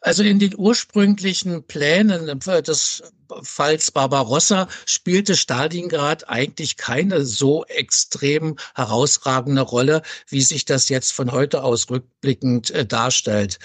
Also in den ursprünglichen Plänen des Falls Barbarossa spielte Stalingrad eigentlich keine so extrem herausragende Rolle, wie sich das jetzt von heute aus rückblickend äh, darstellt.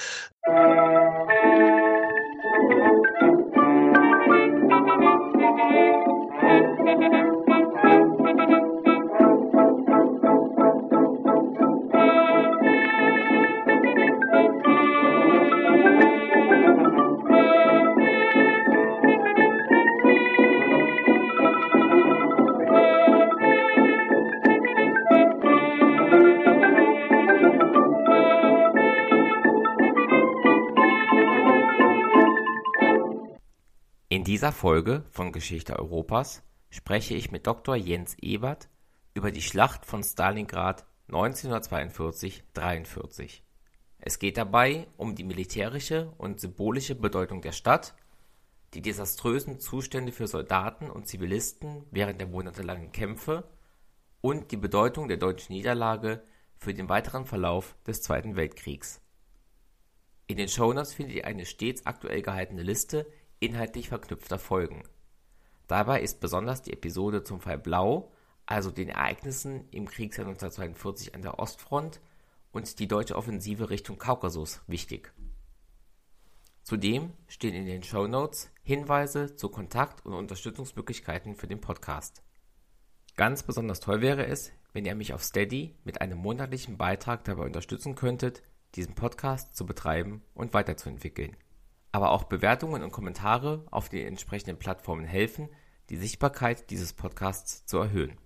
Dieser Folge von Geschichte Europas spreche ich mit Dr. Jens Ebert über die Schlacht von Stalingrad 1942-43. Es geht dabei um die militärische und symbolische Bedeutung der Stadt, die desaströsen Zustände für Soldaten und Zivilisten während der monatelangen Kämpfe und die Bedeutung der deutschen Niederlage für den weiteren Verlauf des Zweiten Weltkriegs. In den Shownotes findet ihr eine stets aktuell gehaltene Liste inhaltlich verknüpfter Folgen. Dabei ist besonders die Episode zum Fall Blau, also den Ereignissen im Kriegsjahr 1942 an der Ostfront und die deutsche Offensive Richtung Kaukasus wichtig. Zudem stehen in den Show Notes Hinweise zu Kontakt- und Unterstützungsmöglichkeiten für den Podcast. Ganz besonders toll wäre es, wenn ihr mich auf Steady mit einem monatlichen Beitrag dabei unterstützen könntet, diesen Podcast zu betreiben und weiterzuentwickeln aber auch Bewertungen und Kommentare auf den entsprechenden Plattformen helfen, die Sichtbarkeit dieses Podcasts zu erhöhen.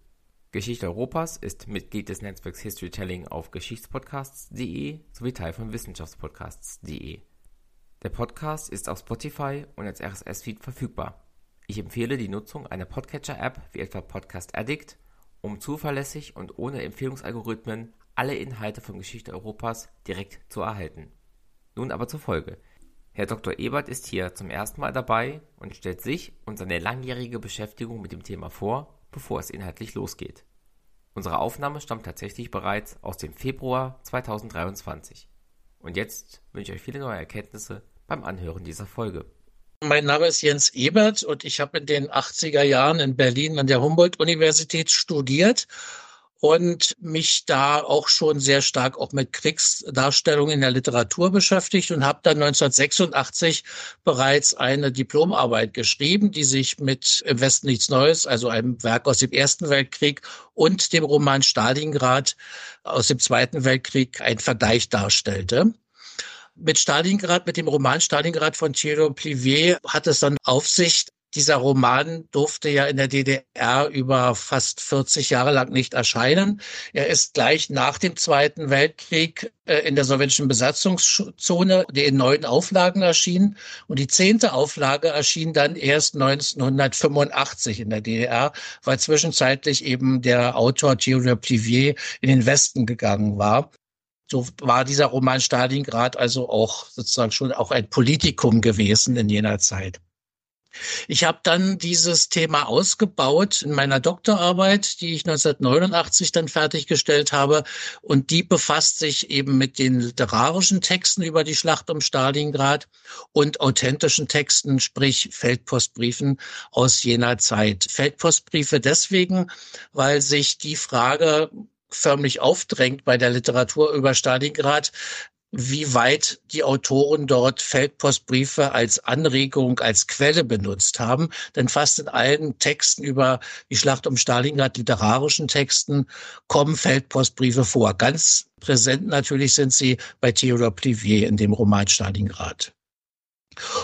Geschichte Europas ist Mitglied des Netzwerks Historytelling auf geschichtspodcasts.de sowie Teil von wissenschaftspodcasts.de. Der Podcast ist auf Spotify und als RSS-Feed verfügbar. Ich empfehle die Nutzung einer Podcatcher-App wie etwa Podcast Addict, um zuverlässig und ohne Empfehlungsalgorithmen alle Inhalte von Geschichte Europas direkt zu erhalten. Nun aber zur Folge. Herr Dr. Ebert ist hier zum ersten Mal dabei und stellt sich und seine langjährige Beschäftigung mit dem Thema vor, bevor es inhaltlich losgeht. Unsere Aufnahme stammt tatsächlich bereits aus dem Februar 2023. Und jetzt wünsche ich euch viele neue Erkenntnisse beim Anhören dieser Folge. Mein Name ist Jens Ebert und ich habe in den 80er Jahren in Berlin an der Humboldt-Universität studiert und mich da auch schon sehr stark auch mit Kriegsdarstellungen in der Literatur beschäftigt und habe dann 1986 bereits eine Diplomarbeit geschrieben, die sich mit Im Westen nichts Neues, also einem Werk aus dem Ersten Weltkrieg und dem Roman Stalingrad aus dem Zweiten Weltkrieg ein Vergleich darstellte. Mit Stalingrad, mit dem Roman Stalingrad von Thierry Plivier hat es dann auf sich, dieser Roman durfte ja in der DDR über fast 40 Jahre lang nicht erscheinen. Er ist gleich nach dem Zweiten Weltkrieg äh, in der sowjetischen Besatzungszone in neuen Auflagen erschienen. Und die zehnte Auflage erschien dann erst 1985 in der DDR, weil zwischenzeitlich eben der Autor Theodor Plivier in den Westen gegangen war so war dieser Roman Stalingrad also auch sozusagen schon auch ein Politikum gewesen in jener Zeit. Ich habe dann dieses Thema ausgebaut in meiner Doktorarbeit, die ich 1989 dann fertiggestellt habe. Und die befasst sich eben mit den literarischen Texten über die Schlacht um Stalingrad und authentischen Texten, sprich Feldpostbriefen aus jener Zeit. Feldpostbriefe deswegen, weil sich die Frage förmlich aufdrängt bei der Literatur über Stalingrad, wie weit die Autoren dort Feldpostbriefe als Anregung, als Quelle benutzt haben. Denn fast in allen Texten über die Schlacht um Stalingrad, literarischen Texten, kommen Feldpostbriefe vor. Ganz präsent natürlich sind sie bei Theodor Plivier in dem Roman Stalingrad.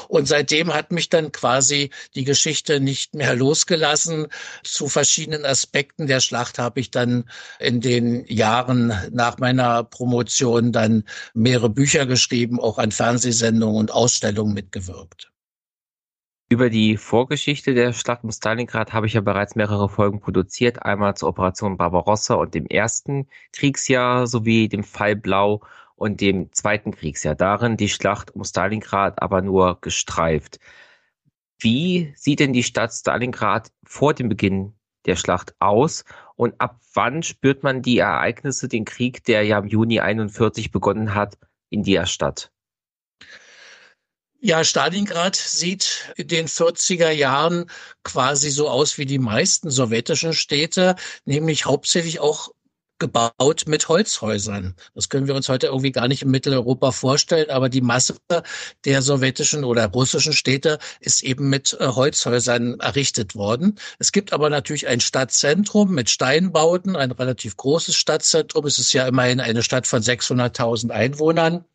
Und seitdem hat mich dann quasi die Geschichte nicht mehr losgelassen. Zu verschiedenen Aspekten der Schlacht habe ich dann in den Jahren nach meiner Promotion dann mehrere Bücher geschrieben, auch an Fernsehsendungen und Ausstellungen mitgewirkt. Über die Vorgeschichte der Schlacht um Stalingrad habe ich ja bereits mehrere Folgen produziert, einmal zur Operation Barbarossa und dem ersten Kriegsjahr sowie dem Fall Blau und dem Zweiten Kriegsjahr. Darin die Schlacht um Stalingrad aber nur gestreift. Wie sieht denn die Stadt Stalingrad vor dem Beginn der Schlacht aus und ab wann spürt man die Ereignisse, den Krieg, der ja im Juni 41 begonnen hat, in der Stadt? Ja, Stalingrad sieht in den 40er Jahren quasi so aus wie die meisten sowjetischen Städte, nämlich hauptsächlich auch gebaut mit Holzhäusern. Das können wir uns heute irgendwie gar nicht in Mitteleuropa vorstellen, aber die Masse der sowjetischen oder russischen Städte ist eben mit äh, Holzhäusern errichtet worden. Es gibt aber natürlich ein Stadtzentrum mit Steinbauten, ein relativ großes Stadtzentrum. Es ist ja immerhin eine Stadt von 600.000 Einwohnern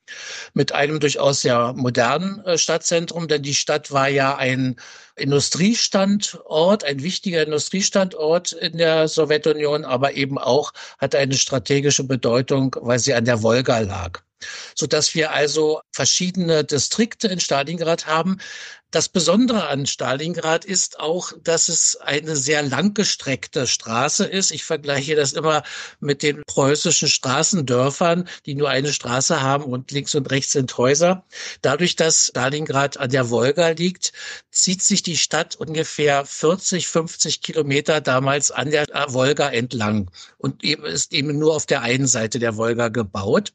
mit einem durchaus sehr modernen äh, Stadtzentrum, denn die Stadt war ja ein Industriestandort, ein wichtiger Industriestandort in der Sowjetunion, aber eben auch hatte eine strategische Bedeutung, weil sie an der Wolga lag so dass wir also verschiedene Distrikte in Stalingrad haben. Das Besondere an Stalingrad ist auch, dass es eine sehr langgestreckte Straße ist. Ich vergleiche das immer mit den preußischen Straßendörfern, die nur eine Straße haben und links und rechts sind Häuser. Dadurch, dass Stalingrad an der Wolga liegt, zieht sich die Stadt ungefähr 40, 50 Kilometer damals an der Wolga entlang und ist eben nur auf der einen Seite der Wolga gebaut.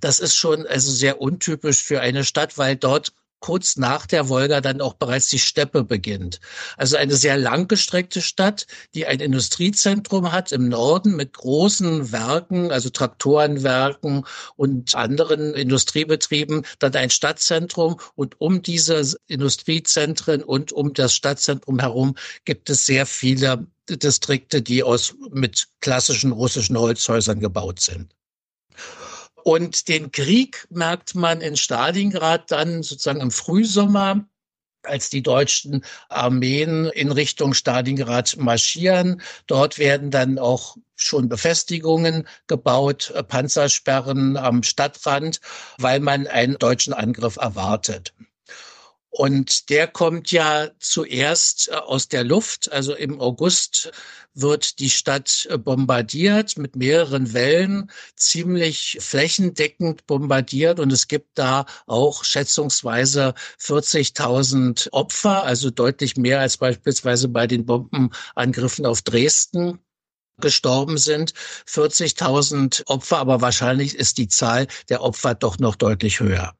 Das ist schon also sehr untypisch für eine Stadt, weil dort kurz nach der Wolga dann auch bereits die Steppe beginnt. Also eine sehr langgestreckte Stadt, die ein Industriezentrum hat im Norden mit großen Werken, also Traktorenwerken und anderen Industriebetrieben, dann ein Stadtzentrum und um diese Industriezentren und um das Stadtzentrum herum gibt es sehr viele Distrikte, die aus mit klassischen russischen Holzhäusern gebaut sind. Und den Krieg merkt man in Stalingrad dann sozusagen im Frühsommer als die deutschen Armeen in Richtung Stalingrad marschieren. Dort werden dann auch schon Befestigungen gebaut, äh, Panzersperren am Stadtrand, weil man einen deutschen Angriff erwartet. Und der kommt ja zuerst äh, aus der Luft. Also im August wird die Stadt äh, bombardiert mit mehreren Wellen, ziemlich flächendeckend bombardiert. Und es gibt da auch schätzungsweise 40.000 Opfer, also deutlich mehr als beispielsweise bei den Bombenangriffen auf Dresden gestorben sind. 40.000 Opfer, aber wahrscheinlich ist die Zahl der Opfer doch noch deutlich höher.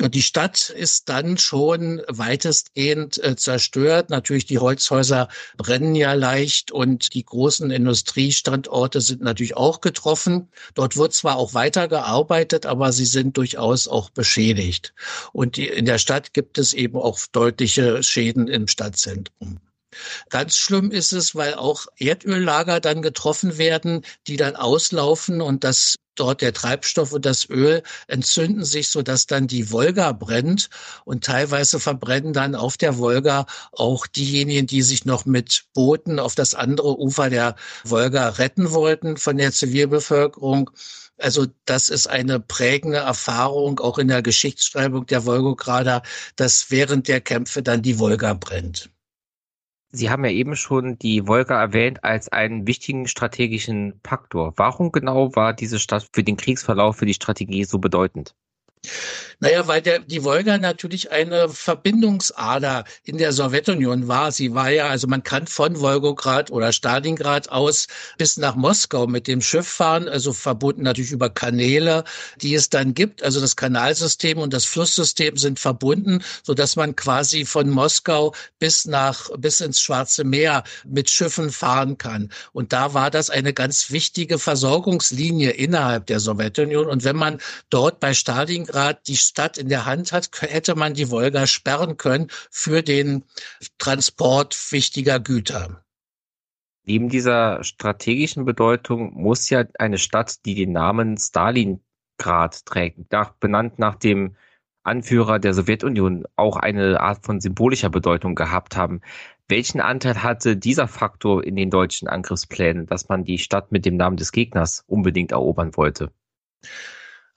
Die Stadt ist dann schon weitestgehend äh, zerstört. Natürlich, die Holzhäuser brennen ja leicht und die großen Industriestandorte sind natürlich auch getroffen. Dort wird zwar auch weitergearbeitet, aber sie sind durchaus auch beschädigt. Und die, in der Stadt gibt es eben auch deutliche Schäden im Stadtzentrum. Ganz schlimm ist es, weil auch Erdöllager dann getroffen werden, die dann auslaufen und das dort der Treibstoff und das Öl entzünden sich, so dass dann die Wolga brennt und teilweise verbrennen dann auf der Wolga auch diejenigen, die sich noch mit Booten auf das andere Ufer der Wolga retten wollten von der Zivilbevölkerung. Also das ist eine prägende Erfahrung auch in der Geschichtsschreibung der Wolgograder, dass während der Kämpfe dann die Wolga brennt. Sie haben ja eben schon die Wolga erwähnt als einen wichtigen strategischen Faktor. Warum genau war diese Stadt für den Kriegsverlauf, für die Strategie so bedeutend? Naja, weil der, die Wolga natürlich eine Verbindungsader in der Sowjetunion war. Sie war ja, also man kann von Wolgograd oder Stalingrad aus bis nach Moskau mit dem Schiff fahren, also verbunden natürlich über Kanäle, die es dann gibt. Also das Kanalsystem und das Flusssystem sind verbunden, so dass man quasi von Moskau bis nach, bis ins Schwarze Meer mit Schiffen fahren kann. Und da war das eine ganz wichtige Versorgungslinie innerhalb der Sowjetunion. Und wenn man dort bei Stalingrad Stalingrad die Stadt in der Hand hat, hätte man die Wolga sperren können für den Transport wichtiger Güter. Neben dieser strategischen Bedeutung muss ja eine Stadt, die den Namen Stalingrad trägt, nach, benannt nach dem Anführer der Sowjetunion, auch eine Art von symbolischer Bedeutung gehabt haben. Welchen Anteil hatte dieser Faktor in den deutschen Angriffsplänen, dass man die Stadt mit dem Namen des Gegners unbedingt erobern wollte?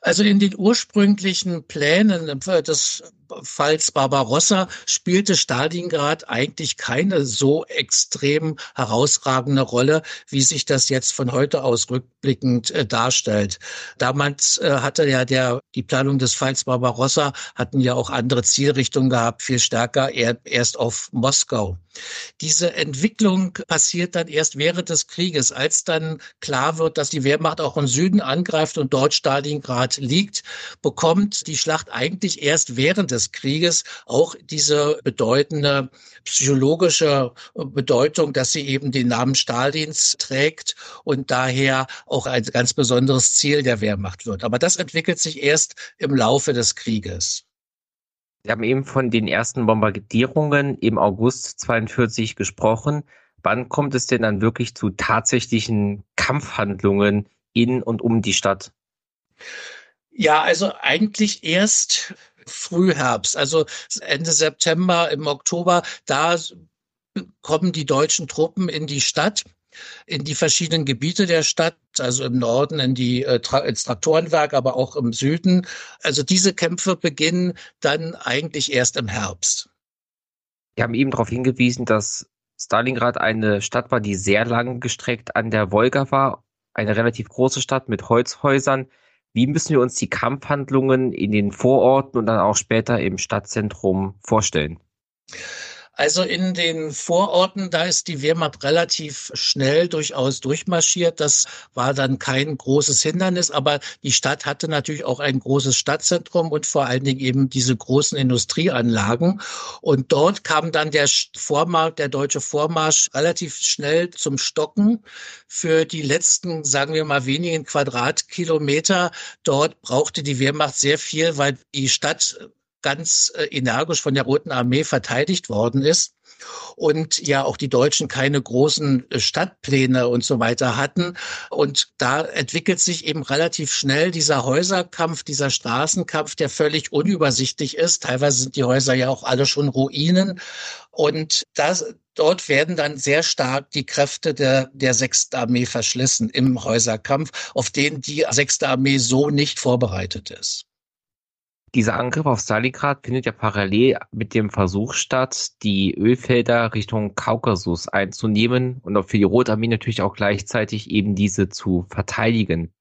Also in den ursprünglichen Plänen des Falls Barbarossa spielte Stalingrad eigentlich keine so extrem herausragende Rolle, wie sich das jetzt von heute aus rückblickend äh, darstellt. Damals äh, hatte ja der, die Planung des Falls Barbarossa hatten ja auch andere Zielrichtungen gehabt, viel stärker eher, erst auf Moskau. Diese Entwicklung passiert dann erst während des Krieges, als dann klar wird, dass die Wehrmacht auch im Süden angreift und dort Stalingrad liegt, bekommt die Schlacht eigentlich erst während des des Krieges auch diese bedeutende psychologische Bedeutung, dass sie eben den Namen Stalins trägt und daher auch ein ganz besonderes Ziel der Wehrmacht wird. Aber das entwickelt sich erst im Laufe des Krieges. Sie haben eben von den ersten Bombardierungen im August 42 gesprochen. Wann kommt es denn dann wirklich zu tatsächlichen Kampfhandlungen in und um die Stadt? Ja, also eigentlich erst Frühherbst, also Ende September, im Oktober, da kommen die deutschen Truppen in die Stadt in die verschiedenen Gebiete der Stadt, also im Norden in die äh, ins Traktorenwerk, aber auch im Süden. Also diese Kämpfe beginnen dann eigentlich erst im Herbst. Wir haben eben darauf hingewiesen, dass Stalingrad eine Stadt war, die sehr lang gestreckt an der Wolga war, eine relativ große Stadt mit Holzhäusern. Wie müssen wir uns die Kampfhandlungen in den Vororten und dann auch später im Stadtzentrum vorstellen? Also in den Vororten, da ist die Wehrmacht relativ schnell durchaus durchmarschiert. Das war dann kein großes Hindernis, aber die Stadt hatte natürlich auch ein großes Stadtzentrum und vor allen Dingen eben diese großen Industrieanlagen. Und dort kam dann der Vormarsch, der deutsche Vormarsch relativ schnell zum Stocken. Für die letzten, sagen wir mal, wenigen Quadratkilometer dort brauchte die Wehrmacht sehr viel, weil die Stadt ganz äh, energisch von der Roten Armee verteidigt worden ist und ja auch die Deutschen keine großen äh, Stadtpläne und so weiter hatten. Und da entwickelt sich eben relativ schnell dieser Häuserkampf, dieser Straßenkampf, der völlig unübersichtlich ist. Teilweise sind die Häuser ja auch alle schon Ruinen. Und das, dort werden dann sehr stark die Kräfte der, der Sechsten Armee verschlissen im Häuserkampf, auf den die Sechste Armee so nicht vorbereitet ist. Dieser Angriff auf Stalingrad findet ja parallel mit dem Versuch statt, die Ölfelder Richtung Kaukasus einzunehmen und auch für die Rote Armee natürlich auch gleichzeitig eben diese zu verteidigen.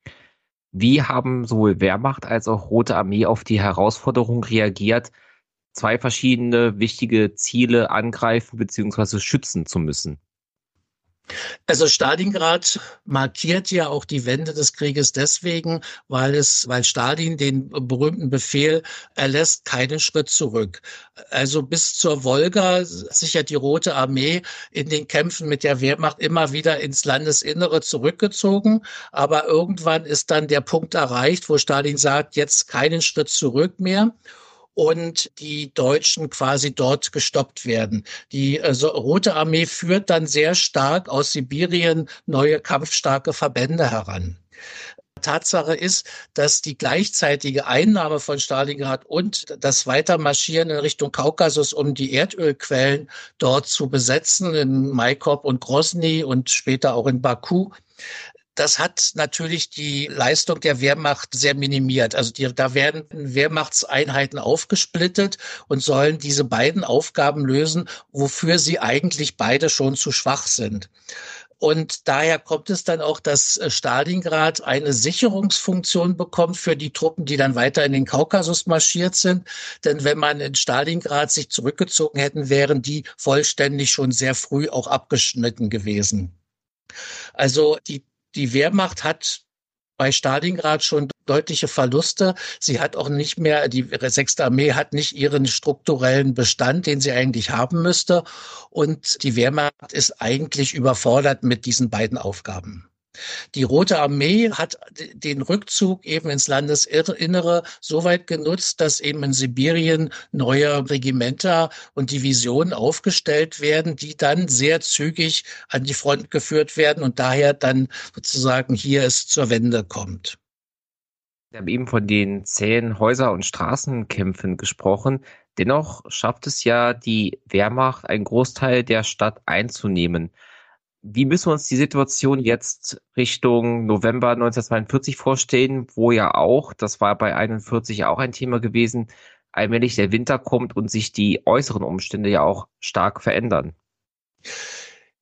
Wie haben sowohl Wehrmacht als auch Rote Armee auf die Herausforderung reagiert, zwei verschiedene wichtige Ziele angreifen bzw. schützen zu müssen? Also Stalingrad markiert ja auch die Wende des Krieges deswegen, weil es, weil Stalin den berühmten Befehl erlässt, keinen Schritt zurück. Also bis zur Wolga sichert die Rote Armee in den Kämpfen mit der Wehrmacht immer wieder ins Landesinnere zurückgezogen. Aber irgendwann ist dann der Punkt erreicht, wo Stalin sagt, jetzt keinen Schritt zurück mehr und die Deutschen quasi dort gestoppt werden. Die also, Rote Armee führt dann sehr stark aus Sibirien neue kampfstarke Verbände heran. Tatsache ist, dass die gleichzeitige Einnahme von Stalingrad und das Weitermarschieren in Richtung Kaukasus, um die Erdölquellen dort zu besetzen, in Maikop und Grozny und später auch in Baku, das hat natürlich die Leistung der Wehrmacht sehr minimiert. Also die, da werden Wehrmachtseinheiten aufgesplittet und sollen diese beiden Aufgaben lösen, wofür sie eigentlich beide schon zu schwach sind. Und daher kommt es dann auch, dass äh, Stalingrad eine Sicherungsfunktion bekommt für die Truppen, die dann weiter in den Kaukasus marschiert sind. Denn wenn man in Stalingrad sich zurückgezogen hätten, wären die vollständig schon sehr früh auch abgeschnitten gewesen. Also die die Wehrmacht hat bei Stalingrad schon deutliche Verluste. Sie hat auch nicht mehr, die sechste Armee hat nicht ihren strukturellen Bestand, den sie eigentlich haben müsste. Und die Wehrmacht ist eigentlich überfordert mit diesen beiden Aufgaben. Die Rote Armee hat den Rückzug eben ins Landesinnere so weit genutzt, dass eben in Sibirien neue Regimenter und Divisionen aufgestellt werden, die dann sehr zügig an die Front geführt werden und daher dann sozusagen hier es zur Wende kommt. Wir haben eben von den zähen Häuser- und Straßenkämpfen gesprochen. Dennoch schafft es ja die Wehrmacht, einen Großteil der Stadt einzunehmen. Wie müssen wir uns die Situation jetzt Richtung November 1942 vorstellen, wo ja auch, das war bei 41 auch ein Thema gewesen, allmählich der Winter kommt und sich die äußeren Umstände ja auch stark verändern?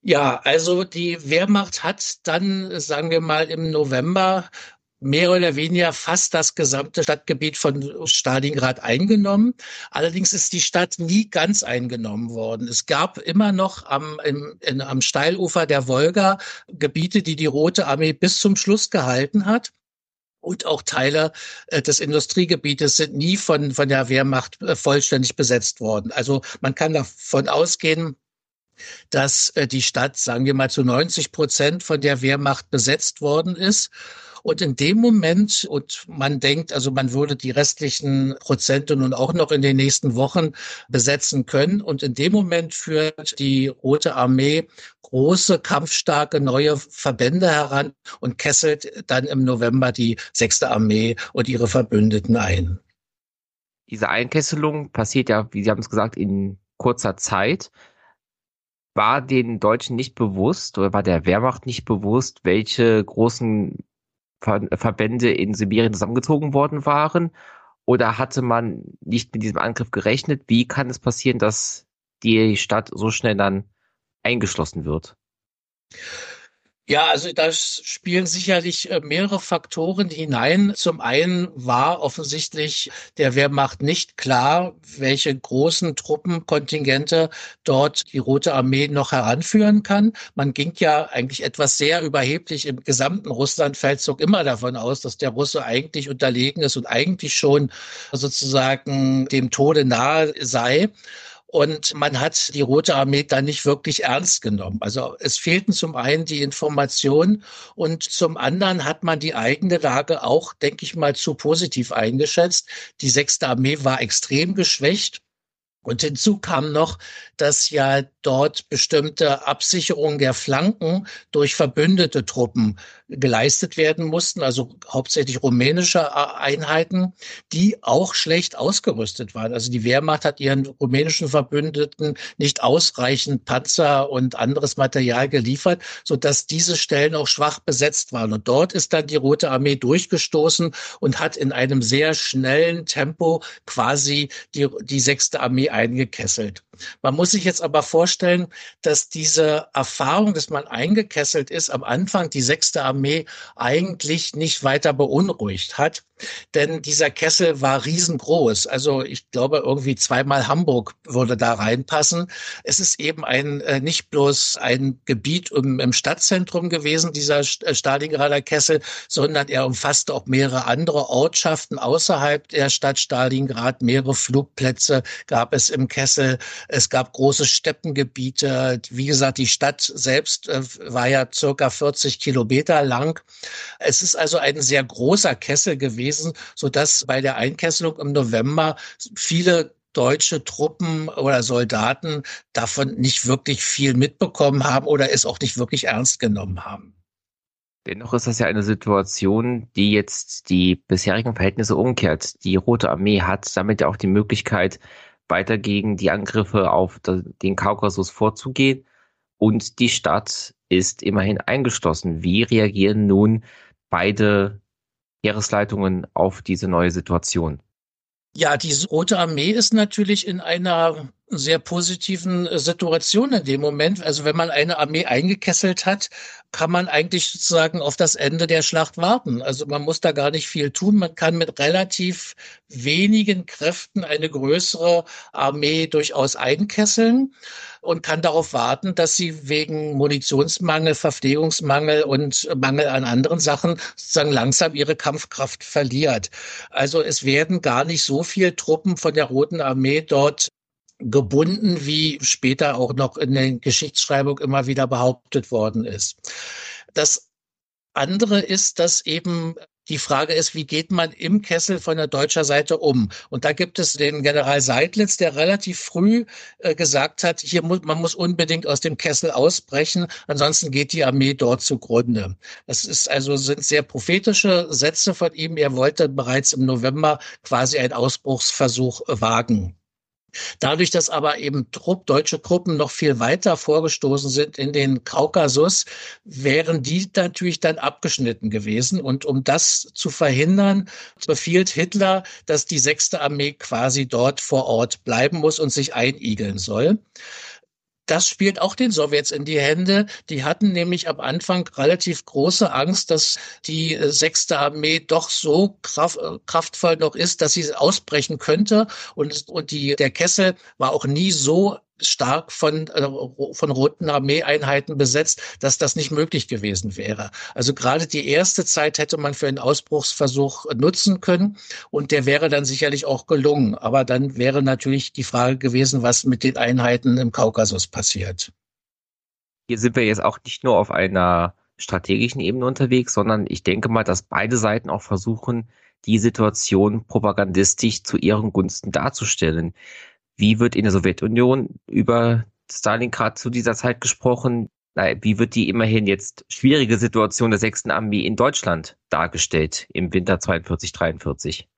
Ja, also die Wehrmacht hat dann, sagen wir mal, im November mehr oder weniger fast das gesamte Stadtgebiet von Stalingrad eingenommen. Allerdings ist die Stadt nie ganz eingenommen worden. Es gab immer noch am, im, in, am Steilufer der Wolga Gebiete, die die Rote Armee bis zum Schluss gehalten hat. und auch Teile äh, des Industriegebietes sind nie von, von der Wehrmacht äh, vollständig besetzt worden. Also man kann davon ausgehen, dass äh, die Stadt, sagen wir mal, zu 90 Prozent von der Wehrmacht besetzt worden ist. Und in dem Moment, und man denkt, also man würde die restlichen Prozente nun auch noch in den nächsten Wochen besetzen können. Und in dem Moment führt die Rote Armee große, kampfstarke neue Verbände heran und kesselt dann im November die Sechste Armee und ihre Verbündeten ein. Diese Einkesselung passiert ja, wie Sie haben es gesagt, in kurzer Zeit war den Deutschen nicht bewusst oder war der Wehrmacht nicht bewusst, welche großen Verbände in Sibirien zusammengezogen worden waren? Oder hatte man nicht mit diesem Angriff gerechnet? Wie kann es passieren, dass die Stadt so schnell dann eingeschlossen wird? Ja, also da spielen sicherlich äh, mehrere Faktoren hinein. Zum einen war offensichtlich der Wehrmacht nicht klar, welche großen Truppenkontingente dort die Rote Armee noch heranführen kann. Man ging ja eigentlich etwas sehr überheblich im gesamten Russlandfeldzug immer davon aus, dass der Russe eigentlich unterlegen ist und eigentlich schon sozusagen dem Tode nahe sei. Und man hat die Rote Armee dann nicht wirklich ernst genommen. Also es fehlten zum einen die Informationen und zum anderen hat man die eigene Lage auch, denke ich mal, zu positiv eingeschätzt. Die Sechste Armee war extrem geschwächt. Und hinzu kam noch, dass ja dort bestimmte Absicherungen der Flanken durch verbündete Truppen geleistet werden mussten, also hauptsächlich rumänische Einheiten, die auch schlecht ausgerüstet waren. Also die Wehrmacht hat ihren rumänischen Verbündeten nicht ausreichend Panzer und anderes Material geliefert, so dass diese Stellen auch schwach besetzt waren. Und dort ist dann die Rote Armee durchgestoßen und hat in einem sehr schnellen Tempo quasi die, die sechste Armee eingekesselt. Man muss sich jetzt aber vorstellen, dass diese Erfahrung, dass man eingekesselt ist, am Anfang die sechste Armee eigentlich nicht weiter beunruhigt hat. Denn dieser Kessel war riesengroß. Also ich glaube, irgendwie zweimal Hamburg würde da reinpassen. Es ist eben ein äh, nicht bloß ein Gebiet im, im Stadtzentrum gewesen, dieser äh, Stalingrader Kessel, sondern er umfasste auch mehrere andere Ortschaften außerhalb der Stadt Stalingrad. Mehrere Flugplätze gab es im Kessel. Es gab große Steppengebiete. Wie gesagt, die Stadt selbst äh, war ja circa 40 Kilometer lang. Es ist also ein sehr großer Kessel gewesen, so dass bei der Einkesselung im November viele deutsche Truppen oder Soldaten davon nicht wirklich viel mitbekommen haben oder es auch nicht wirklich ernst genommen haben. Dennoch ist das ja eine Situation, die jetzt die bisherigen Verhältnisse umkehrt. Die Rote Armee hat damit ja auch die Möglichkeit, weiter gegen die Angriffe auf den Kaukasus vorzugehen. Und die Stadt ist immerhin eingeschlossen. Wie reagieren nun beide Heeresleitungen auf diese neue Situation? Ja, die Rote Armee ist natürlich in einer sehr positiven Situation in dem Moment. Also wenn man eine Armee eingekesselt hat, kann man eigentlich sozusagen auf das Ende der Schlacht warten. Also man muss da gar nicht viel tun. Man kann mit relativ wenigen Kräften eine größere Armee durchaus einkesseln und kann darauf warten, dass sie wegen Munitionsmangel, Verpflegungsmangel und Mangel an anderen Sachen sozusagen langsam ihre Kampfkraft verliert. Also es werden gar nicht so viele Truppen von der Roten Armee dort gebunden, wie später auch noch in der Geschichtsschreibung immer wieder behauptet worden ist. Das andere ist, dass eben die Frage ist, wie geht man im Kessel von der deutscher Seite um? Und da gibt es den General Seidlitz, der relativ früh äh, gesagt hat, hier muss, man muss unbedingt aus dem Kessel ausbrechen, ansonsten geht die Armee dort zugrunde. Das ist also sind sehr prophetische Sätze von ihm. Er wollte bereits im November quasi einen Ausbruchsversuch wagen. Dadurch, dass aber eben Trupp, deutsche Truppen noch viel weiter vorgestoßen sind in den Kaukasus, wären die natürlich dann abgeschnitten gewesen. Und um das zu verhindern, befiehlt Hitler, dass die sechste Armee quasi dort vor Ort bleiben muss und sich einigeln soll das spielt auch den Sowjets in die Hände. Die hatten nämlich am Anfang relativ große Angst, dass die äh, sechste Armee doch so kraft, äh, kraftvoll noch ist, dass sie ausbrechen könnte. Und, und die, der Kessel war auch nie so stark von, äh, von roten Armeeeinheiten besetzt, dass das nicht möglich gewesen wäre. Also gerade die erste Zeit hätte man für einen Ausbruchsversuch nutzen können und der wäre dann sicherlich auch gelungen. Aber dann wäre natürlich die Frage gewesen, was mit den Einheiten im Kaukasus passiert. Hier sind wir jetzt auch nicht nur auf einer strategischen Ebene unterwegs, sondern ich denke mal, dass beide Seiten auch versuchen, die Situation propagandistisch zu ihren Gunsten darzustellen. Wie wird in der Sowjetunion über Stalingrad zu dieser Zeit gesprochen? Wie wird die immerhin jetzt schwierige Situation der sechsten Armee in Deutschland dargestellt im Winter 42, 43?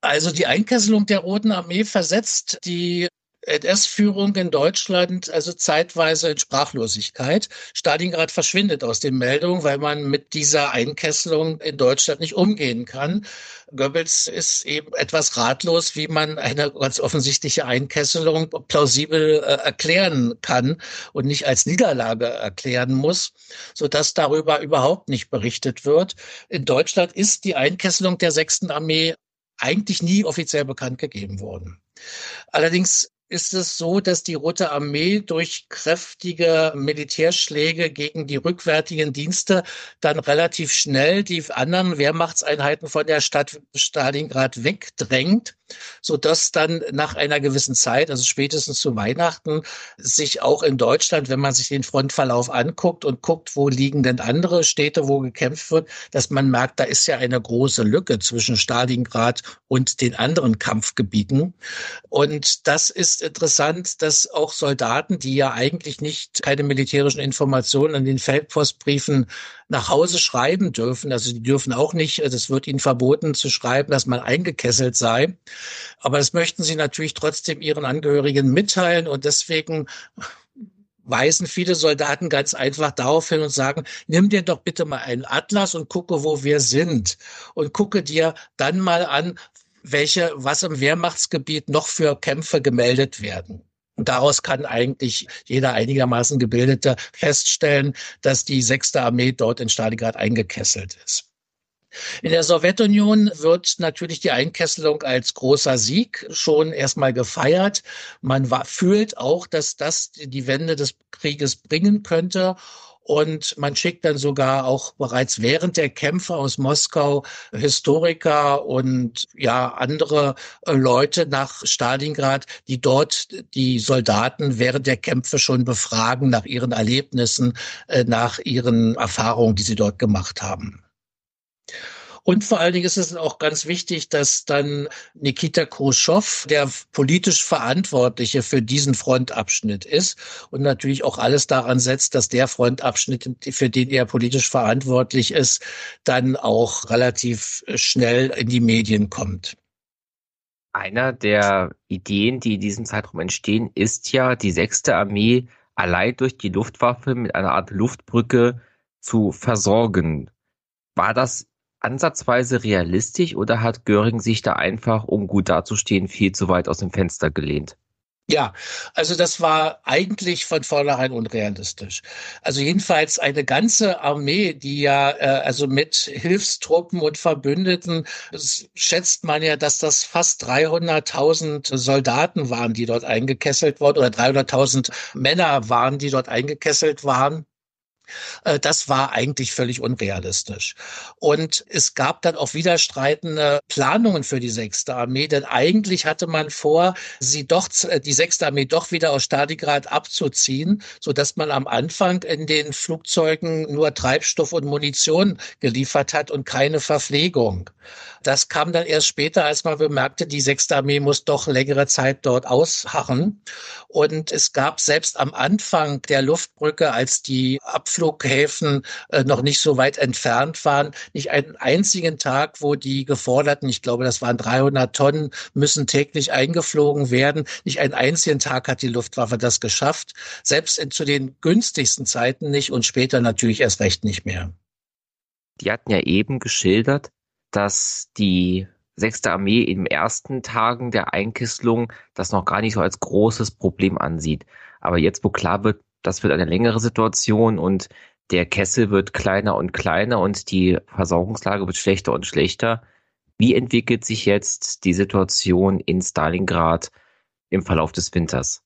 Also die Einkesselung der Roten Armee versetzt die NS-Führung in Deutschland also zeitweise in Sprachlosigkeit. Stalingrad verschwindet aus den Meldungen, weil man mit dieser Einkesselung in Deutschland nicht umgehen kann. Goebbels ist eben etwas ratlos, wie man eine ganz offensichtliche Einkesselung plausibel äh, erklären kann und nicht als Niederlage erklären muss, so dass darüber überhaupt nicht berichtet wird. In Deutschland ist die Einkesselung der sechsten Armee eigentlich nie offiziell bekannt gegeben worden. Allerdings ist es so, dass die Rote Armee durch kräftige Militärschläge gegen die rückwärtigen Dienste dann relativ schnell die anderen Wehrmachtseinheiten von der Stadt Stalingrad wegdrängt, so dass dann nach einer gewissen Zeit, also spätestens zu Weihnachten, sich auch in Deutschland, wenn man sich den Frontverlauf anguckt und guckt, wo liegen denn andere Städte, wo gekämpft wird, dass man merkt, da ist ja eine große Lücke zwischen Stalingrad und den anderen Kampfgebieten. Und das ist interessant, dass auch Soldaten, die ja eigentlich nicht keine militärischen Informationen an den Feldpostbriefen nach Hause schreiben dürfen, also die dürfen auch nicht, das wird ihnen verboten zu schreiben, dass man eingekesselt sei. Aber das möchten sie natürlich trotzdem ihren Angehörigen mitteilen und deswegen weisen viele Soldaten ganz einfach darauf hin und sagen, nimm dir doch bitte mal einen Atlas und gucke, wo wir sind. Und gucke dir dann mal an, welche, was im Wehrmachtsgebiet noch für Kämpfe gemeldet werden. Und daraus kann eigentlich jeder einigermaßen Gebildete feststellen, dass die sechste Armee dort in Stalingrad eingekesselt ist. In der Sowjetunion wird natürlich die Einkesselung als großer Sieg schon erstmal gefeiert. Man war, fühlt auch, dass das die Wende des Krieges bringen könnte. Und man schickt dann sogar auch bereits während der Kämpfe aus Moskau Historiker und ja andere äh, Leute nach Stalingrad, die dort die Soldaten während der Kämpfe schon befragen nach ihren Erlebnissen, äh, nach ihren Erfahrungen, die sie dort gemacht haben. Und vor allen Dingen ist es auch ganz wichtig, dass dann Nikita Khrushchev der politisch Verantwortliche für diesen Frontabschnitt ist und natürlich auch alles daran setzt, dass der Frontabschnitt, für den er politisch verantwortlich ist, dann auch relativ schnell in die Medien kommt. Einer der Ideen, die in diesem Zeitraum entstehen, ist ja, die sechste Armee allein durch die Luftwaffe mit einer Art Luftbrücke zu versorgen. War das ansatzweise realistisch oder hat Göring sich da einfach, um gut dazustehen, viel zu weit aus dem Fenster gelehnt? Ja, also das war eigentlich von vornherein unrealistisch. Also jedenfalls eine ganze Armee, die ja äh, also mit Hilfstruppen und Verbündeten schätzt man ja, dass das fast 300.000 Soldaten waren, die dort eingekesselt wurden oder 300.000 Männer waren, die dort eingekesselt waren. Äh, das war eigentlich völlig unrealistisch. Und es gab dann auch widerstreitende Planungen für die sechste Armee, denn eigentlich hatte man vor, sie doch, äh, die sechste Armee doch wieder aus Stalingrad abzuziehen, so dass man am Anfang in den Flugzeugen nur Treibstoff und Munition geliefert hat und keine Verpflegung. Das kam dann erst später, als man bemerkte, die sechste Armee muss doch längere Zeit dort ausharren. Und es gab selbst am Anfang der Luftbrücke, als die Abflughäfen äh, noch nicht so weit entfernt waren, nicht einen einzigen Tag, wo die geforderten, ich glaube, das waren 300 Tonnen, müssen täglich eingeflogen werden. Nicht einen einzigen Tag hat die Luftwaffe das geschafft. Selbst in, zu den günstigsten Zeiten nicht und später natürlich erst recht nicht mehr. Die hatten ja eben geschildert, dass die sechste Armee in den ersten Tagen der Einkesselung das noch gar nicht so als großes Problem ansieht. Aber jetzt, wo klar wird, das wird eine längere Situation und der Kessel wird kleiner und kleiner und die Versorgungslage wird schlechter und schlechter. Wie entwickelt sich jetzt die Situation in Stalingrad im Verlauf des Winters?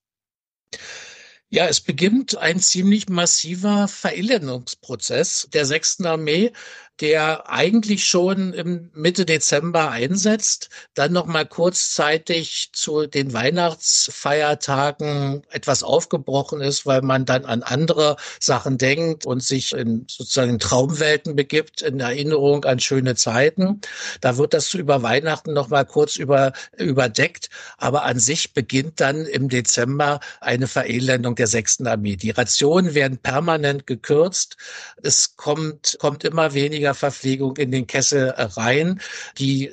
Ja, es beginnt ein ziemlich massiver Verelendungsprozess der sechsten Armee der eigentlich schon im Mitte Dezember einsetzt, dann noch mal kurzzeitig zu den Weihnachtsfeiertagen etwas aufgebrochen ist, weil man dann an andere Sachen denkt und sich in sozusagen Traumwelten begibt, in Erinnerung an schöne Zeiten. Da wird das über Weihnachten noch mal kurz über, überdeckt, aber an sich beginnt dann im Dezember eine Verelendung der sechsten Armee. Die Rationen werden permanent gekürzt. Es kommt, kommt immer weniger Verpflegung in den Kessel rein. Die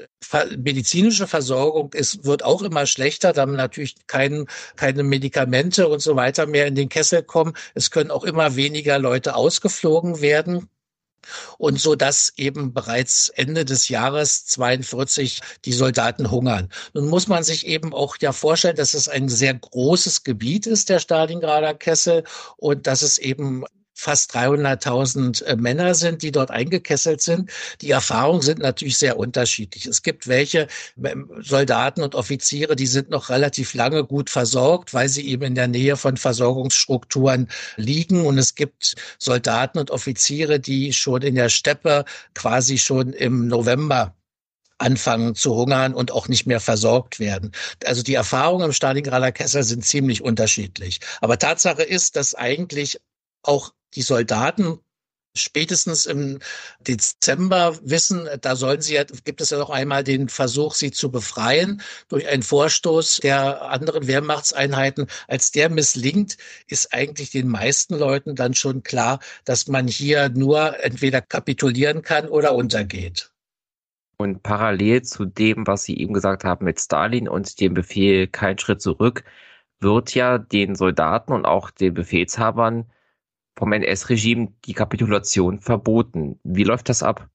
medizinische Versorgung ist, wird auch immer schlechter, da natürlich kein, keine Medikamente und so weiter mehr in den Kessel kommen. Es können auch immer weniger Leute ausgeflogen werden. Und so dass eben bereits Ende des Jahres 42 die Soldaten hungern. Nun muss man sich eben auch ja vorstellen, dass es ein sehr großes Gebiet ist, der Stalingrader Kessel, und dass es eben fast 300.000 äh, Männer sind, die dort eingekesselt sind. Die Erfahrungen sind natürlich sehr unterschiedlich. Es gibt welche ähm, Soldaten und Offiziere, die sind noch relativ lange gut versorgt, weil sie eben in der Nähe von Versorgungsstrukturen liegen. Und es gibt Soldaten und Offiziere, die schon in der Steppe quasi schon im November anfangen zu hungern und auch nicht mehr versorgt werden. Also die Erfahrungen im Stalingrader Kessel sind ziemlich unterschiedlich. Aber Tatsache ist, dass eigentlich auch die Soldaten spätestens im Dezember wissen, da sollen sie, gibt es ja noch einmal den Versuch, sie zu befreien durch einen Vorstoß der anderen Wehrmachtseinheiten. Als der misslingt, ist eigentlich den meisten Leuten dann schon klar, dass man hier nur entweder kapitulieren kann oder untergeht. Und parallel zu dem, was Sie eben gesagt haben mit Stalin und dem Befehl kein Schritt zurück, wird ja den Soldaten und auch den Befehlshabern vom NS-Regime die Kapitulation verboten. Wie läuft das ab?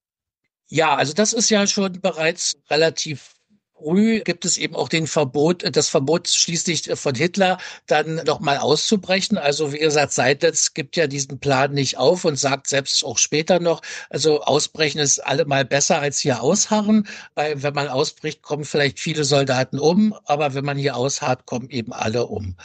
Ja, also das ist ja schon bereits relativ früh gibt es eben auch den Verbot, das Verbot schließlich von Hitler dann nochmal auszubrechen. Also wie gesagt, Seidlitz gibt ja diesen Plan nicht auf und sagt selbst auch später noch, also ausbrechen ist allemal besser als hier ausharren, weil wenn man ausbricht, kommen vielleicht viele Soldaten um, aber wenn man hier ausharrt, kommen eben alle um.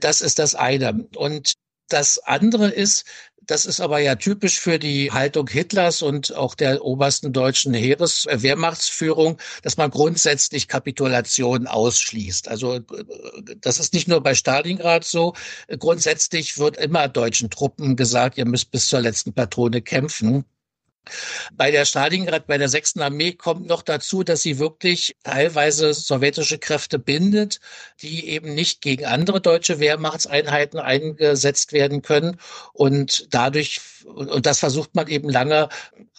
Das ist das eine. Und das andere ist, das ist aber ja typisch für die Haltung Hitlers und auch der obersten deutschen Heeres Wehrmachtsführung, dass man grundsätzlich Kapitulation ausschließt. Also äh, das ist nicht nur bei Stalingrad so. Grundsätzlich wird immer deutschen Truppen gesagt, ihr müsst bis zur letzten Patrone kämpfen. Bei der Stalingrad, bei der sechsten Armee kommt noch dazu, dass sie wirklich teilweise sowjetische Kräfte bindet, die eben nicht gegen andere deutsche Wehrmachtseinheiten eingesetzt werden können. Und dadurch, und das versucht man eben lange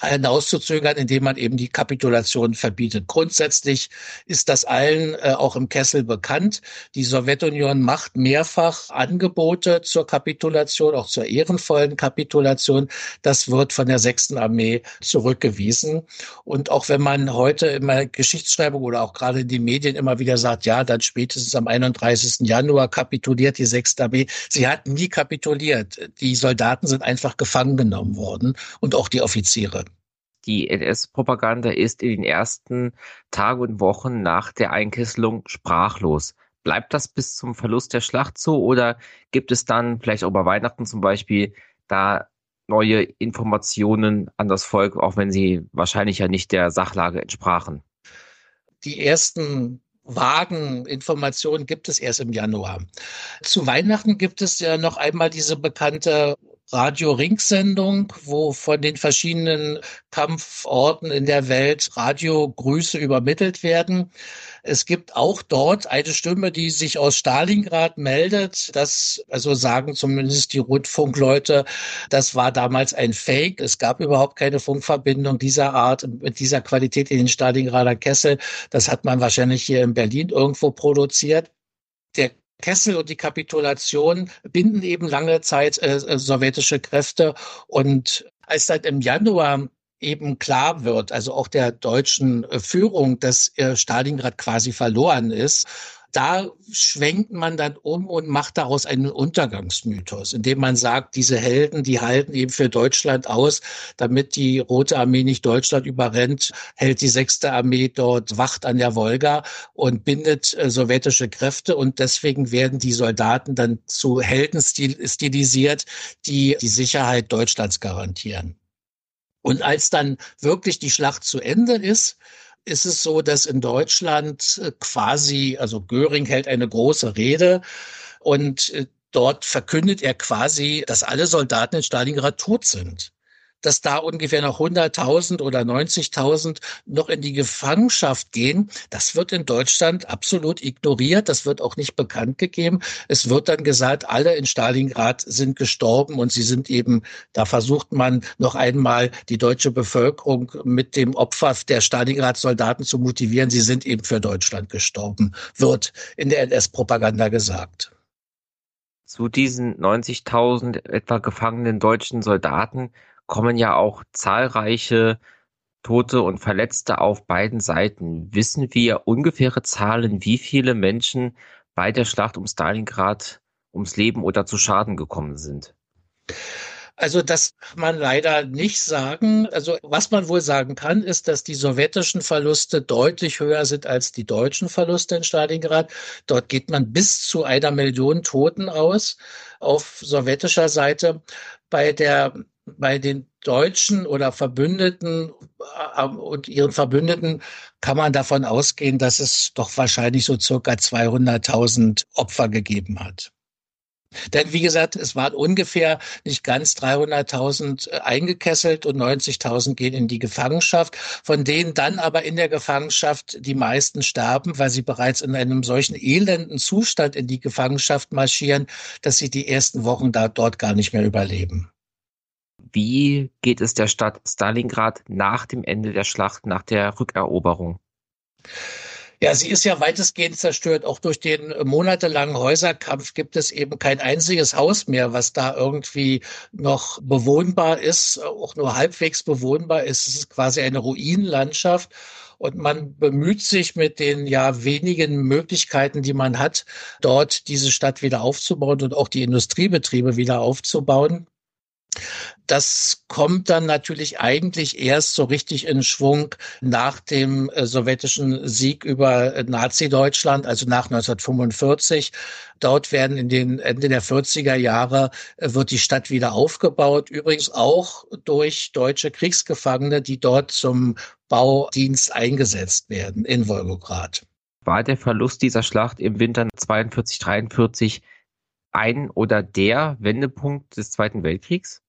hinauszuzögern, indem man eben die Kapitulation verbietet. Grundsätzlich ist das allen äh, auch im Kessel bekannt. Die Sowjetunion macht mehrfach Angebote zur Kapitulation, auch zur ehrenvollen Kapitulation. Das wird von der sechsten Armee zurückgewiesen. Und auch wenn man heute immer Geschichtsschreibung oder auch gerade in den Medien immer wieder sagt, ja, dann spätestens am 31. Januar kapituliert die 6. Armee. Sie hat nie kapituliert. Die Soldaten sind einfach gefangen genommen worden und auch die Offiziere. Die NS-Propaganda ist in den ersten Tagen und Wochen nach der Einkesselung sprachlos. Bleibt das bis zum Verlust der Schlacht so oder gibt es dann vielleicht auch bei Weihnachten zum Beispiel da neue Informationen an das Volk, auch wenn sie wahrscheinlich ja nicht der Sachlage entsprachen? Die ersten vagen Informationen gibt es erst im Januar. Zu Weihnachten gibt es ja noch einmal diese bekannte Radio-Ring-Sendung, wo von den verschiedenen Kampforten in der Welt Radiogrüße übermittelt werden. Es gibt auch dort eine Stimme, die sich aus Stalingrad meldet. Das, also sagen zumindest die Rundfunkleute, das war damals ein Fake. Es gab überhaupt keine Funkverbindung dieser Art, mit dieser Qualität in den Stalingrader Kessel. Das hat man wahrscheinlich hier in Berlin irgendwo produziert. Der Kessel und die Kapitulation binden eben lange Zeit äh, äh, sowjetische Kräfte. Und als dann im Januar eben klar wird, also auch der deutschen äh, Führung, dass äh, Stalingrad quasi verloren ist, da schwenkt man dann um und macht daraus einen Untergangsmythos, indem man sagt, diese Helden, die halten eben für Deutschland aus, damit die Rote Armee nicht Deutschland überrennt, hält die Sechste Armee dort Wacht an der Wolga und bindet äh, sowjetische Kräfte und deswegen werden die Soldaten dann zu Helden stilisiert, die die Sicherheit Deutschlands garantieren. Und als dann wirklich die Schlacht zu Ende ist, ist es so, dass in Deutschland äh, quasi, also Göring hält eine große Rede und äh, dort verkündet er quasi, dass alle Soldaten in Stalingrad tot sind dass da ungefähr noch 100.000 oder 90.000 noch in die Gefangenschaft gehen. Das wird in Deutschland absolut ignoriert. Das wird auch nicht bekannt gegeben. Es wird dann gesagt, alle in Stalingrad sind gestorben und sie sind eben, da versucht man noch einmal die deutsche Bevölkerung mit dem Opfer der Stalingrad-Soldaten zu motivieren. Sie sind eben für Deutschland gestorben, wird in der NS-Propaganda gesagt. Zu diesen 90.000 etwa gefangenen deutschen Soldaten kommen ja auch zahlreiche Tote und Verletzte auf beiden Seiten. Wissen wir ungefähre Zahlen, wie viele Menschen bei der Schlacht um Stalingrad ums Leben oder zu Schaden gekommen sind? Also das kann man leider nicht sagen. Also was man wohl sagen kann, ist, dass die sowjetischen Verluste deutlich höher sind als die deutschen Verluste in Stalingrad. Dort geht man bis zu einer Million Toten aus auf sowjetischer Seite. Bei der bei den Deutschen oder Verbündeten äh, und ihren Verbündeten kann man davon ausgehen, dass es doch wahrscheinlich so circa 200.000 Opfer gegeben hat. Denn wie gesagt, es waren ungefähr nicht ganz 300.000 äh, eingekesselt und 90.000 gehen in die Gefangenschaft, von denen dann aber in der Gefangenschaft die meisten sterben, weil sie bereits in einem solchen elenden Zustand in die Gefangenschaft marschieren, dass sie die ersten Wochen da dort gar nicht mehr überleben. Wie geht es der Stadt Stalingrad nach dem Ende der Schlacht, nach der Rückeroberung? Ja, sie ist ja weitestgehend zerstört. Auch durch den monatelangen Häuserkampf gibt es eben kein einziges Haus mehr, was da irgendwie noch bewohnbar ist, auch nur halbwegs bewohnbar ist. Es ist quasi eine Ruinenlandschaft. Und man bemüht sich mit den ja wenigen Möglichkeiten, die man hat, dort diese Stadt wieder aufzubauen und auch die Industriebetriebe wieder aufzubauen. Das kommt dann natürlich eigentlich erst so richtig in Schwung nach dem äh, sowjetischen Sieg über äh, Nazi-Deutschland, also nach 1945. Dort werden in den Ende der 40er Jahre äh, wird die Stadt wieder aufgebaut. Übrigens auch durch deutsche Kriegsgefangene, die dort zum Baudienst eingesetzt werden in Wolgograd. War der Verlust dieser Schlacht im Winter 42, 43 ein oder der Wendepunkt des Zweiten Weltkriegs?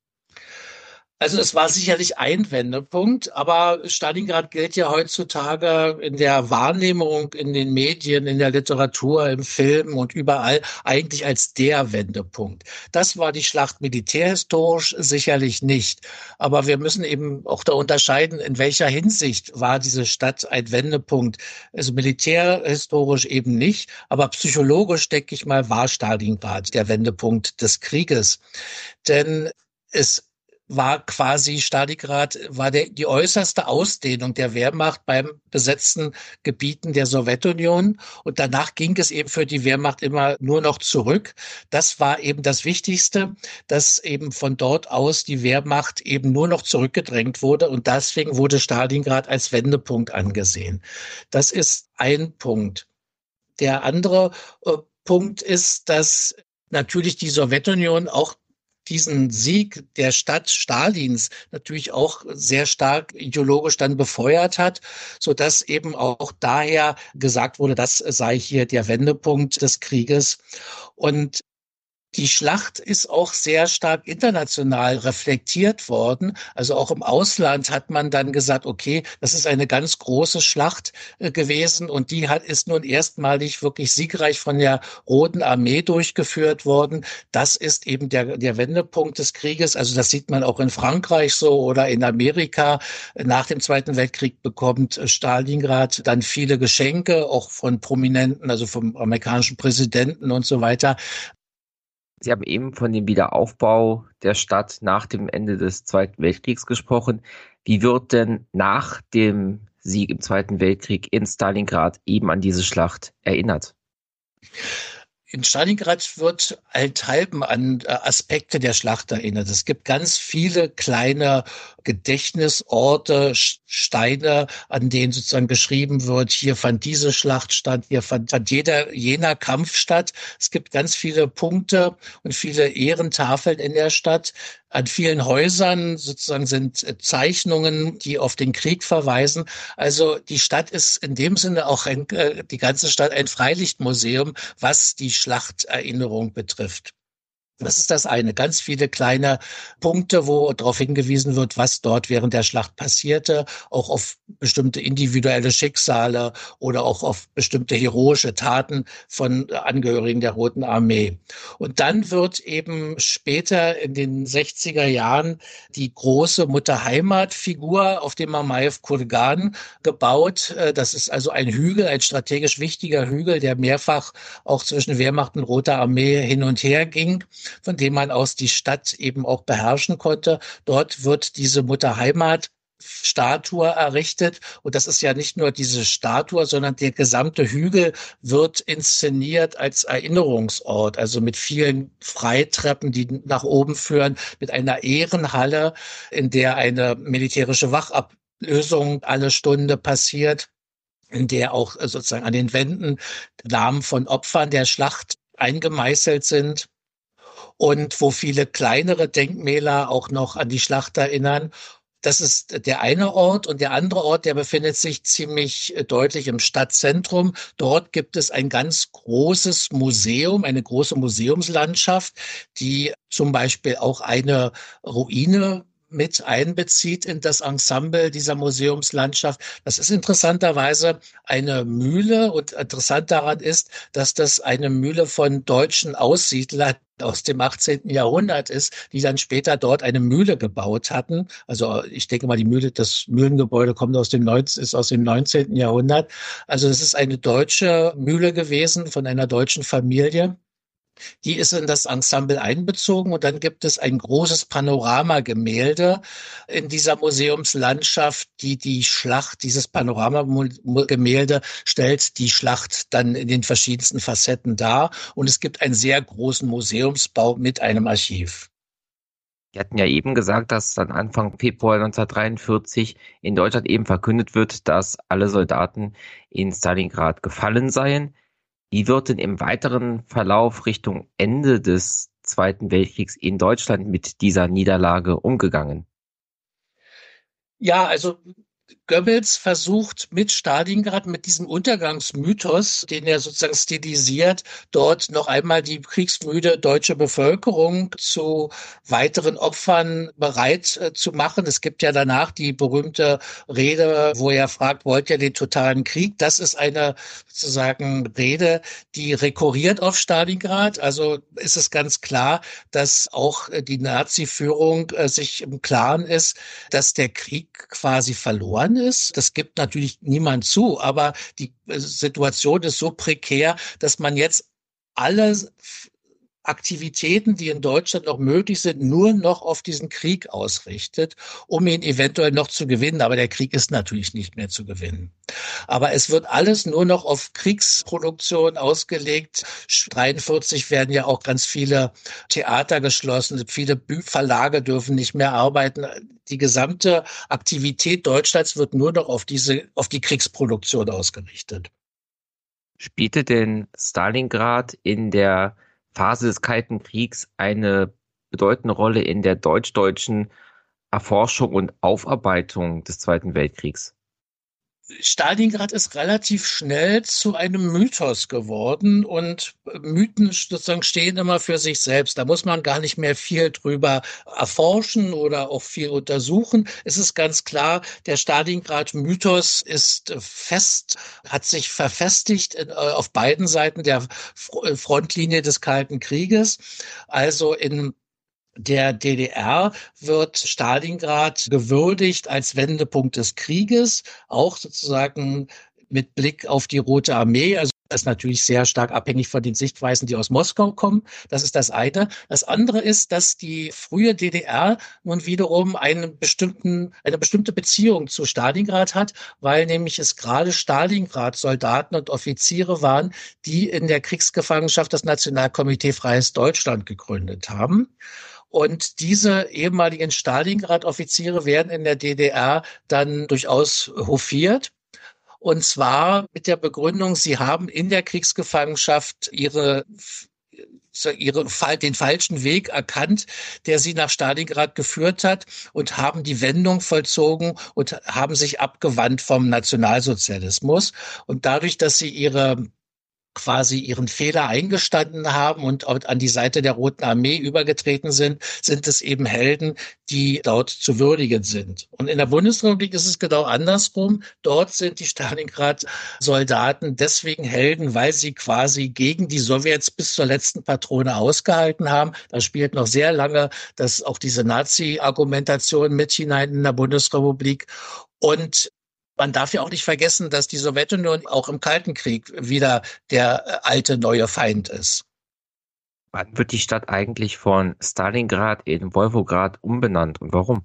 Also es war sicherlich ein Wendepunkt, aber Stalingrad gilt ja heutzutage in der Wahrnehmung, in den Medien, in der Literatur, im Film und überall eigentlich als der Wendepunkt. Das war die Schlacht militärhistorisch sicherlich nicht. Aber wir müssen eben auch da unterscheiden, in welcher Hinsicht war diese Stadt ein Wendepunkt. Also militärhistorisch eben nicht, aber psychologisch, denke ich mal, war Stalingrad der Wendepunkt des Krieges. Denn es war quasi Stalingrad war der, die äußerste Ausdehnung der Wehrmacht beim besetzten Gebieten der Sowjetunion. Und danach ging es eben für die Wehrmacht immer nur noch zurück. Das war eben das Wichtigste, dass eben von dort aus die Wehrmacht eben nur noch zurückgedrängt wurde. Und deswegen wurde Stalingrad als Wendepunkt angesehen. Das ist ein Punkt. Der andere äh, Punkt ist, dass natürlich die Sowjetunion auch diesen Sieg der Stadt Stalins natürlich auch sehr stark ideologisch dann befeuert hat, so dass eben auch daher gesagt wurde, das sei hier der Wendepunkt des Krieges. Und die Schlacht ist auch sehr stark international reflektiert worden. Also auch im Ausland hat man dann gesagt, okay, das ist eine ganz große Schlacht äh, gewesen und die hat, ist nun erstmalig wirklich siegreich von der Roten Armee durchgeführt worden. Das ist eben der, der Wendepunkt des Krieges. Also das sieht man auch in Frankreich so oder in Amerika. Nach dem Zweiten Weltkrieg bekommt Stalingrad dann viele Geschenke, auch von Prominenten, also vom amerikanischen Präsidenten und so weiter. Sie haben eben von dem Wiederaufbau der Stadt nach dem Ende des Zweiten Weltkriegs gesprochen. Wie wird denn nach dem Sieg im Zweiten Weltkrieg in Stalingrad eben an diese Schlacht erinnert? In Stalingrad wird allenthalben an äh, Aspekte der Schlacht erinnert. Es gibt ganz viele kleine Gedächtnisorte, Steine, an denen sozusagen beschrieben wird, hier fand diese Schlacht statt, hier fand, fand jeder, jener Kampf statt. Es gibt ganz viele Punkte und viele Ehrentafeln in der Stadt. An vielen Häusern sozusagen sind äh, Zeichnungen, die auf den Krieg verweisen. Also die Stadt ist in dem Sinne auch ein, äh, die ganze Stadt ein Freilichtmuseum, was die Schlachterinnerung betrifft. Das ist das eine. Ganz viele kleine Punkte, wo darauf hingewiesen wird, was dort während der Schlacht passierte, auch auf bestimmte individuelle Schicksale oder auch auf bestimmte heroische Taten von Angehörigen der Roten Armee. Und dann wird eben später in den 60er Jahren die große Mutter-Heimat-Figur auf dem Mamayev Kurgan gebaut. Äh, das ist also ein Hügel, ein strategisch wichtiger Hügel, der mehrfach auch zwischen Wehrmacht und Roter Armee hin und her ging von dem man aus die Stadt eben auch beherrschen konnte. Dort wird diese Mutterheimat Statue errichtet. Und das ist ja nicht nur diese Statue, sondern der gesamte Hügel wird inszeniert als Erinnerungsort, also mit vielen Freitreppen, die nach oben führen, mit einer Ehrenhalle, in der eine militärische Wachablösung alle Stunde passiert in der auch sozusagen an den Wänden Namen von Opfern der Schlacht eingemeißelt sind und wo viele kleinere Denkmäler auch noch an die Schlacht erinnern. Das ist der eine Ort und der andere Ort, der befindet sich ziemlich äh, deutlich im Stadtzentrum. Dort gibt es ein ganz großes Museum, eine große Museumslandschaft, die zum Beispiel auch eine Ruine mit einbezieht in das Ensemble dieser Museumslandschaft. Das ist interessanterweise eine Mühle und interessant daran ist, dass das eine Mühle von deutschen Aussiedlern aus dem 18. Jahrhundert ist, die dann später dort eine Mühle gebaut hatten. Also ich denke mal, die Mühle, das Mühlengebäude kommt aus dem 19, ist aus dem 19. Jahrhundert. Also es ist eine deutsche Mühle gewesen von einer deutschen Familie. Die ist in das Ensemble einbezogen und dann gibt es ein großes Panoramagemälde in dieser Museumslandschaft, die die Schlacht, dieses Panoramagemälde stellt die Schlacht dann in den verschiedensten Facetten dar und es gibt einen sehr großen Museumsbau mit einem Archiv. Sie hatten ja eben gesagt, dass dann Anfang Februar 1943 in Deutschland eben verkündet wird, dass alle Soldaten in Stalingrad gefallen seien. Wie wird denn im weiteren Verlauf Richtung Ende des Zweiten Weltkriegs in Deutschland mit dieser Niederlage umgegangen? Ja, also Goebbels versucht mit Stalingrad, mit diesem Untergangsmythos, den er sozusagen stilisiert, dort noch einmal die kriegsmüde deutsche Bevölkerung zu weiteren Opfern bereit äh, zu machen. Es gibt ja danach die berühmte Rede, wo er fragt, wollt ihr den totalen Krieg? Das ist eine sozusagen Rede, die rekurriert auf Stalingrad. Also ist es ganz klar, dass auch äh, die Nazi-Führung äh, sich im Klaren ist, dass der Krieg quasi verloren dran ist. Das gibt natürlich niemand zu, aber die äh, Situation ist so prekär, dass man jetzt alle Aktivitäten, die in Deutschland noch möglich sind, nur noch auf diesen Krieg ausrichtet, um ihn eventuell noch zu gewinnen. Aber der Krieg ist natürlich nicht mehr zu gewinnen. Aber es wird alles nur noch auf Kriegsproduktion ausgelegt. 43 werden ja auch ganz viele Theater geschlossen. Viele Verlage dürfen nicht mehr arbeiten. Die gesamte Aktivität Deutschlands wird nur noch auf diese, auf die Kriegsproduktion ausgerichtet. Spielte denn Stalingrad in der Phase des Kalten Kriegs eine bedeutende Rolle in der deutsch-deutschen Erforschung und Aufarbeitung des Zweiten Weltkriegs. Stalingrad ist relativ schnell zu einem Mythos geworden und Mythen sozusagen stehen immer für sich selbst. Da muss man gar nicht mehr viel drüber erforschen oder auch viel untersuchen. Es ist ganz klar, der Stalingrad-Mythos ist fest, hat sich verfestigt äh, auf beiden Seiten der Frontlinie des Kalten Krieges. Also in der DDR wird Stalingrad gewürdigt als Wendepunkt des Krieges, auch sozusagen mit Blick auf die Rote Armee. Also Das ist natürlich sehr stark abhängig von den Sichtweisen, die aus Moskau kommen. Das ist das eine. Das andere ist, dass die frühe DDR nun wiederum einen bestimmten, eine bestimmte Beziehung zu Stalingrad hat, weil nämlich es gerade Stalingrad Soldaten und Offiziere waren, die in der Kriegsgefangenschaft das Nationalkomitee Freies Deutschland gegründet haben. Und diese ehemaligen Stalingrad-Offiziere werden in der DDR dann durchaus hofiert. Und zwar mit der Begründung, sie haben in der Kriegsgefangenschaft ihre ihre, den falschen Weg erkannt, der sie nach Stalingrad geführt hat und haben die Wendung vollzogen und haben sich abgewandt vom Nationalsozialismus. Und dadurch, dass sie ihre quasi ihren Fehler eingestanden haben und an die Seite der Roten Armee übergetreten sind, sind es eben Helden, die dort zu würdigen sind. Und in der Bundesrepublik ist es genau andersrum. Dort sind die Stalingrad-Soldaten deswegen Helden, weil sie quasi gegen die Sowjets bis zur letzten Patrone ausgehalten haben. Da spielt noch sehr lange das auch diese Nazi-Argumentation mit hinein in der Bundesrepublik. Und man darf ja auch nicht vergessen, dass die Sowjetunion auch im Kalten Krieg wieder der äh, alte neue Feind ist. Wann wird die Stadt eigentlich von Stalingrad in Wolfograd umbenannt und warum?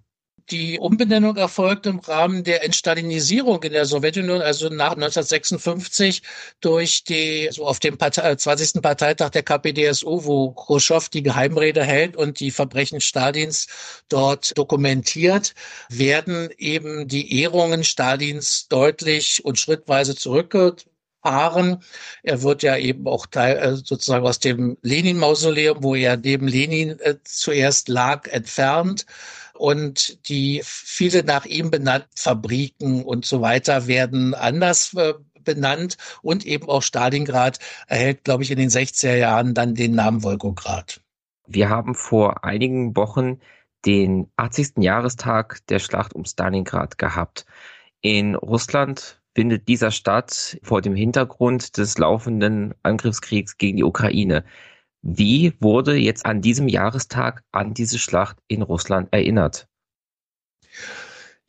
Die Umbenennung erfolgt im Rahmen der Entstalinisierung in der Sowjetunion, also nach 1956 durch die, so auf dem Partei, 20. Äh, Parteitag der KPDSU, wo Khrushchev die Geheimrede hält und die Verbrechen Stalins dort dokumentiert, werden eben die Ehrungen Stalins deutlich und schrittweise zurückgefahren. Er wird ja eben auch teil, äh, sozusagen aus dem Lenin-Mausoleum, wo er neben Lenin äh, zuerst lag, entfernt und die viele nach ihm benannten Fabriken und so weiter werden anders äh, benannt und eben auch Stalingrad erhält, glaube ich, in den 60er Jahren dann den Namen Wolgograd. Wir haben vor einigen Wochen den 80. Jahrestag der Schlacht um Stalingrad gehabt. In Russland findet dieser statt vor dem Hintergrund des laufenden Angriffskriegs gegen die Ukraine. Wie wurde jetzt an diesem Jahrestag an diese Schlacht in Russland erinnert?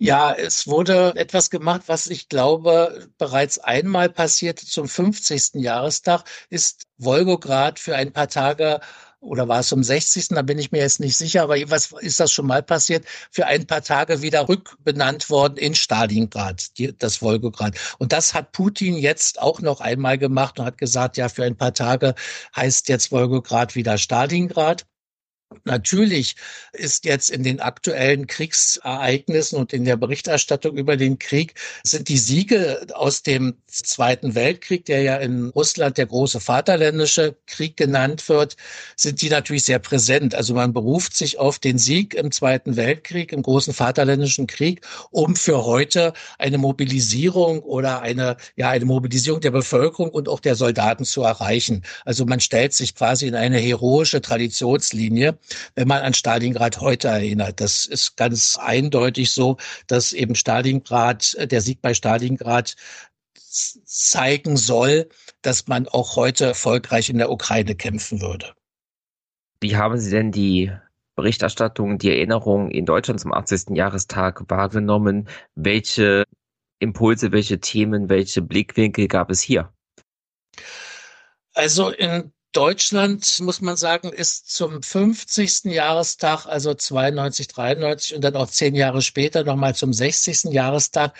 Ja, es wurde etwas gemacht, was ich glaube bereits einmal passierte zum 50. Jahrestag, ist Wolgograd für ein paar Tage oder war es zum 60. Da bin ich mir jetzt nicht sicher, aber was ist das schon mal passiert, für ein paar Tage wieder rückbenannt worden in Stalingrad, die, das Wolgograd. Und das hat Putin jetzt auch noch einmal gemacht und hat gesagt, ja, für ein paar Tage heißt jetzt Wolgograd wieder Stalingrad. Natürlich ist jetzt in den aktuellen Kriegsereignissen und in der Berichterstattung über den Krieg sind die Siege aus dem Zweiten Weltkrieg, der ja in Russland der große Vaterländische Krieg genannt wird, sind die natürlich sehr präsent. Also man beruft sich auf den Sieg im Zweiten Weltkrieg, im großen Vaterländischen Krieg, um für heute eine Mobilisierung oder eine, ja, eine Mobilisierung der Bevölkerung und auch der Soldaten zu erreichen. Also man stellt sich quasi in eine heroische Traditionslinie wenn man an Stalingrad heute erinnert. Das ist ganz eindeutig so, dass eben Stalingrad, der Sieg bei Stalingrad zeigen soll, dass man auch heute erfolgreich in der Ukraine kämpfen würde. Wie haben Sie denn die Berichterstattung, die Erinnerung in Deutschland zum 80. Jahrestag wahrgenommen? Welche Impulse, welche Themen, welche Blickwinkel gab es hier? Also in Deutschland, muss man sagen, ist zum 50. Jahrestag, also 92, 93 und dann auch zehn Jahre später nochmal zum 60. Jahrestag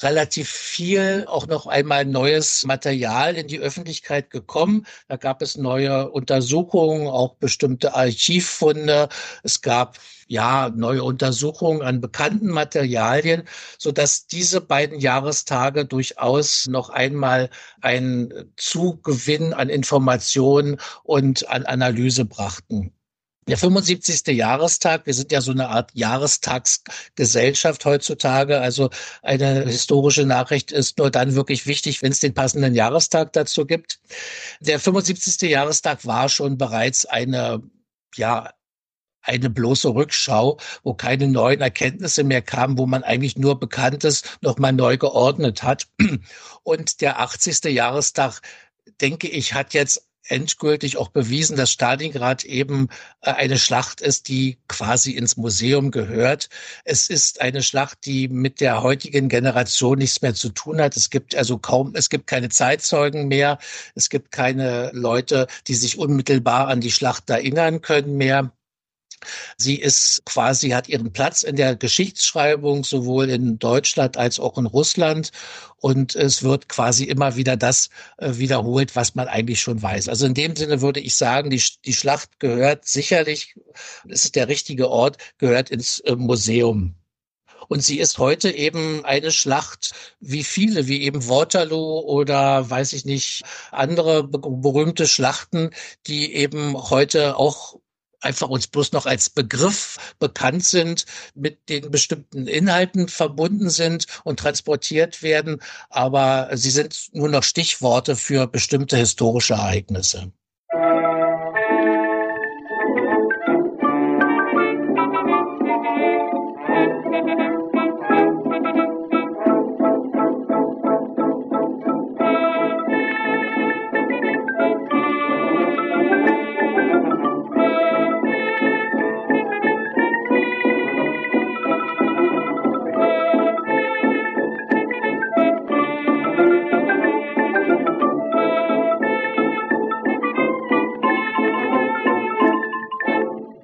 relativ viel, auch noch einmal neues Material in die Öffentlichkeit gekommen. Da gab es neue Untersuchungen, auch bestimmte Archivfunde. Es gab ja neue Untersuchungen an bekannten Materialien, so dass diese beiden Jahrestage durchaus noch einmal einen Zugewinn an Informationen und an Analyse brachten. Der 75. Jahrestag, wir sind ja so eine Art Jahrestagsgesellschaft heutzutage. Also eine historische Nachricht ist nur dann wirklich wichtig, wenn es den passenden Jahrestag dazu gibt. Der 75. Jahrestag war schon bereits eine, ja, eine bloße Rückschau, wo keine neuen Erkenntnisse mehr kamen, wo man eigentlich nur Bekanntes nochmal neu geordnet hat. Und der 80. Jahrestag, denke ich, hat jetzt endgültig auch bewiesen, dass Stalingrad eben äh, eine Schlacht ist, die quasi ins Museum gehört. Es ist eine Schlacht, die mit der heutigen Generation nichts mehr zu tun hat. Es gibt also kaum, es gibt keine Zeitzeugen mehr. Es gibt keine Leute, die sich unmittelbar an die Schlacht erinnern können mehr. Sie ist quasi, hat ihren Platz in der Geschichtsschreibung, sowohl in Deutschland als auch in Russland. Und es wird quasi immer wieder das äh, wiederholt, was man eigentlich schon weiß. Also in dem Sinne würde ich sagen, die, die Schlacht gehört sicherlich, es ist der richtige Ort, gehört ins äh, Museum. Und sie ist heute eben eine Schlacht wie viele, wie eben Waterloo oder weiß ich nicht, andere berühmte Schlachten, die eben heute auch einfach uns bloß noch als Begriff bekannt sind, mit den bestimmten Inhalten verbunden sind und transportiert werden, aber sie sind nur noch Stichworte für bestimmte historische Ereignisse.